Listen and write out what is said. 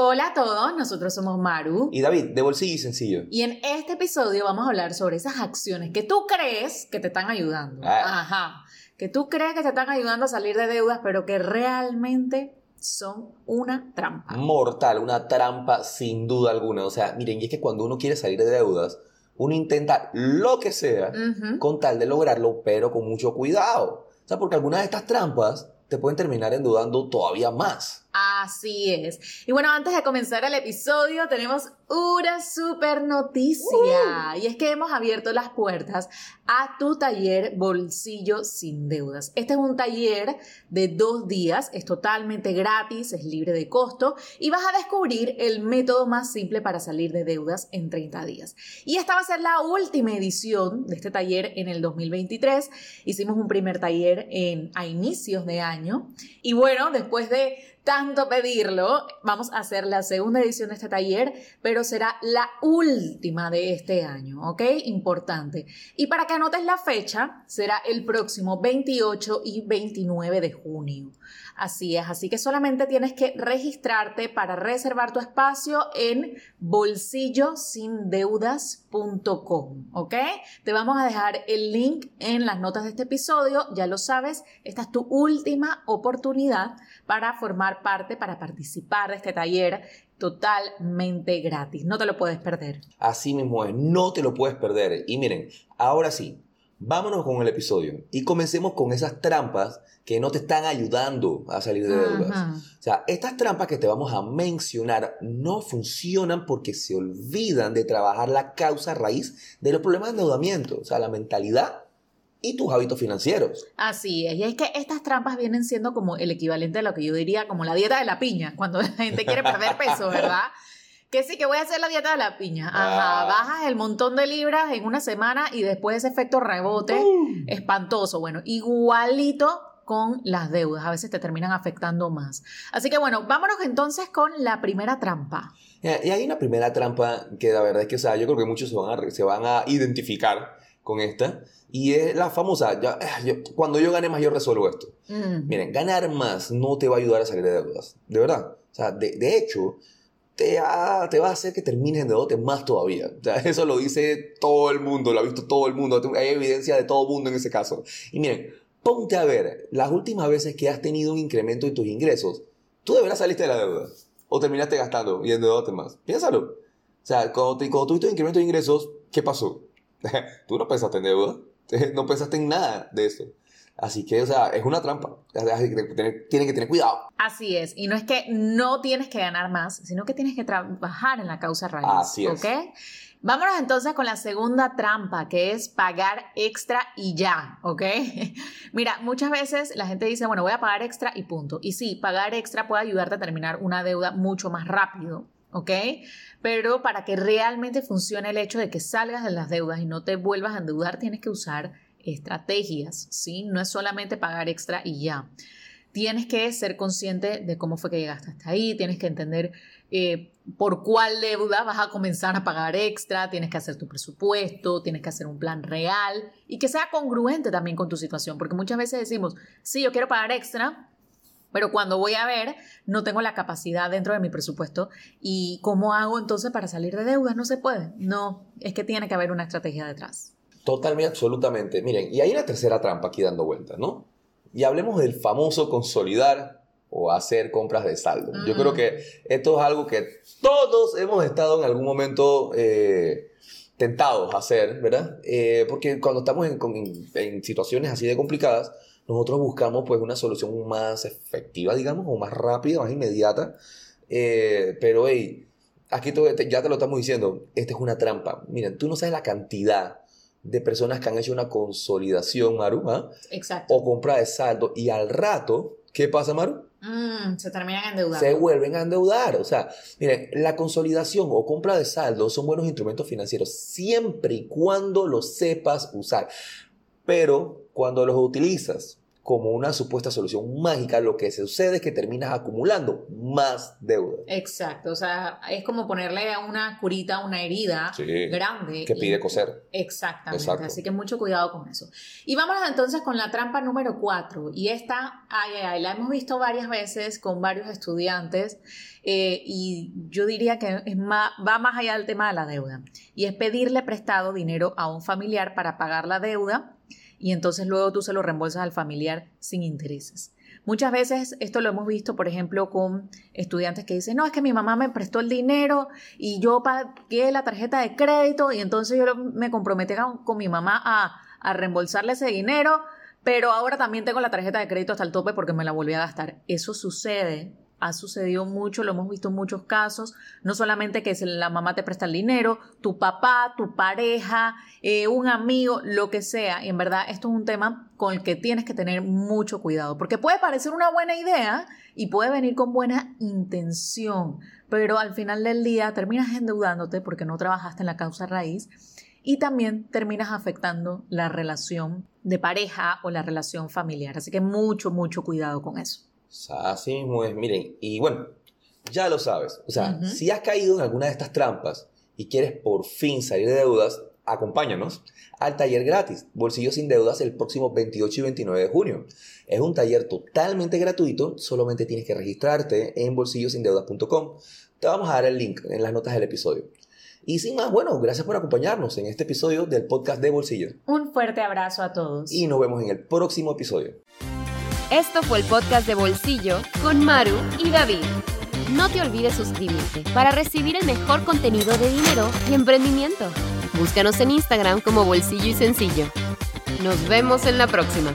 Hola a todos, nosotros somos Maru. Y David, de bolsillo y sencillo. Y en este episodio vamos a hablar sobre esas acciones que tú crees que te están ayudando. Ah. Ajá. Que tú crees que te están ayudando a salir de deudas, pero que realmente son una trampa. Mortal, una trampa sin duda alguna. O sea, miren, y es que cuando uno quiere salir de deudas, uno intenta lo que sea con tal de lograrlo, pero con mucho cuidado. O sea, porque algunas de estas trampas te pueden terminar endeudando todavía más. Así es. Y bueno, antes de comenzar el episodio, tenemos una super noticia. Y es que hemos abierto las puertas a tu taller Bolsillo sin Deudas. Este es un taller de dos días, es totalmente gratis, es libre de costo y vas a descubrir el método más simple para salir de deudas en 30 días. Y esta va a ser la última edición de este taller en el 2023. Hicimos un primer taller en, a inicios de año. Y bueno, después de tanto pedirlo, vamos a hacer la segunda edición de este taller, pero será la última de este año, ¿ok? Importante. Y para que anotes la fecha, será el próximo 28 y 29 de junio. Así es, así que solamente tienes que registrarte para reservar tu espacio en bolsillosindeudas.com, ¿ok? Te vamos a dejar el link en las notas de este episodio, ya lo sabes, esta es tu última oportunidad para formar parte, para participar de este taller totalmente gratis, no te lo puedes perder. Así mismo es, no te lo puedes perder. Y miren, ahora sí, vámonos con el episodio y comencemos con esas trampas que no te están ayudando a salir de deudas. Ajá. O sea, estas trampas que te vamos a mencionar no funcionan porque se olvidan de trabajar la causa raíz de los problemas de endeudamiento, o sea, la mentalidad y tus hábitos financieros. Así es, y es que estas trampas vienen siendo como el equivalente a lo que yo diría como la dieta de la piña, cuando la gente quiere perder peso, ¿verdad? Que sí, que voy a hacer la dieta de la piña. Ajá, Ah. bajas el montón de libras en una semana y después ese efecto rebote espantoso. Bueno, igualito con las deudas, a veces te terminan afectando más. Así que bueno, vámonos entonces con la primera trampa. Eh, Y hay una primera trampa que la verdad es que, o sea, yo creo que muchos se van a, se van a identificar con esta. Y es la famosa, ya, eh, yo- cuando yo gane más, yo resuelvo esto. Mm. Miren, ganar más no te va a ayudar a salir de deudas. De verdad. O sea, de, de hecho, te, ha- te va a hacer que termines endeudándote más todavía. O sea, eso lo dice todo el mundo, lo ha visto todo el mundo. Hay evidencia de todo el mundo en ese caso. Y miren, ponte a ver, las últimas veces que has tenido un incremento en tus ingresos, tú de verdad saliste de la deuda. O terminaste gastando y endeudándote más. Piénsalo. O sea, cuando, te- cuando tuviste un incremento de ingresos, ¿qué pasó? Tú no pensaste en deuda. No pensaste en nada de eso. Así que, o sea, es una trampa. Así que tener- Tienen que tener cuidado. Así es, y no es que no tienes que ganar más, sino que tienes que trabajar en la causa raíz. Así es. ¿Ok? Vámonos entonces con la segunda trampa, que es pagar extra y ya, ¿ok? Mira, muchas veces la gente dice, bueno, voy a pagar extra y punto. Y sí, pagar extra puede ayudarte a terminar una deuda mucho más rápido, ¿ok? Pero para que realmente funcione el hecho de que salgas de las deudas y no te vuelvas a endeudar, tienes que usar estrategias, ¿sí? No es solamente pagar extra y ya tienes que ser consciente de cómo fue que llegaste hasta ahí, tienes que entender eh, por cuál deuda vas a comenzar a pagar extra, tienes que hacer tu presupuesto, tienes que hacer un plan real y que sea congruente también con tu situación, porque muchas veces decimos, sí, yo quiero pagar extra, pero cuando voy a ver, no tengo la capacidad dentro de mi presupuesto. ¿Y cómo hago entonces para salir de deudas? No se puede. No, es que tiene que haber una estrategia detrás. Totalmente, absolutamente. Miren, y hay una tercera trampa aquí dando vueltas, ¿no? Y hablemos del famoso consolidar o hacer compras de saldo. Yo Mm. creo que esto es algo que todos hemos estado en algún momento eh, tentados a hacer, ¿verdad? Eh, porque cuando estamos en, con- en situaciones así de complicadas, nosotros buscamos pues una solución más efectiva, digamos, o más rápida, más inmediata. Eh, pero, hey, aquí te- ya te lo estamos diciendo, esta es una trampa. Miren, tú no sabes la cantidad de personas que han hecho una consolidación, Maru, ¿ah? Exacto. o compra de saldo, y al rato, ¿qué pasa, Maru? Mm, se terminan endeudando. Se vuelven a endeudar. O sea, miren, la consolidación o compra de saldo son buenos instrumentos financieros siempre y cuando los sepas usar. Pero cuando los utilizas como una supuesta solución mágica, lo que sucede es que terminas acumulando más deuda. Exacto, o sea, es como ponerle una curita a una herida grande. Que pide coser. Exactamente, así que mucho cuidado con eso. Y vámonos entonces con la trampa número cuatro, y esta, ay, ay, ay, la hemos visto varias veces con varios estudiantes, eh, y yo diría que es más, va más allá del tema de la deuda, y es pedirle prestado dinero a un familiar para pagar la deuda y entonces luego tú se lo reembolsas al familiar sin intereses. Muchas veces esto lo hemos visto, por ejemplo, con estudiantes que dicen, no, es que mi mamá me prestó el dinero y yo pagué la tarjeta de crédito y entonces yo me comprometí con mi mamá a, a reembolsarle ese dinero, pero ahora también tengo la tarjeta de crédito hasta el tope porque me la volví a gastar. Eso sucede ha sucedido mucho, lo hemos visto en muchos casos, no solamente que la mamá te presta el dinero, tu papá, tu pareja, eh, un amigo, lo que sea. Y en verdad esto es un tema con el que tienes que tener mucho cuidado, porque puede parecer una buena idea y puede venir con buena intención, pero al final del día terminas endeudándote porque no trabajaste en la causa raíz y también terminas afectando la relación de pareja o la relación familiar. Así que mucho, mucho cuidado con eso. Así mismo es, miren, y bueno, ya lo sabes. O sea, si has caído en alguna de estas trampas y quieres por fin salir de deudas, acompáñanos al taller gratis, Bolsillo sin Deudas, el próximo 28 y 29 de junio. Es un taller totalmente gratuito, solamente tienes que registrarte en bolsillosindeudas.com. Te vamos a dar el link en las notas del episodio. Y sin más, bueno, gracias por acompañarnos en este episodio del podcast de Bolsillo. Un fuerte abrazo a todos. Y nos vemos en el próximo episodio. Esto fue el podcast de Bolsillo con Maru y David. No te olvides suscribirte para recibir el mejor contenido de dinero y emprendimiento. Búscanos en Instagram como Bolsillo y Sencillo. Nos vemos en la próxima.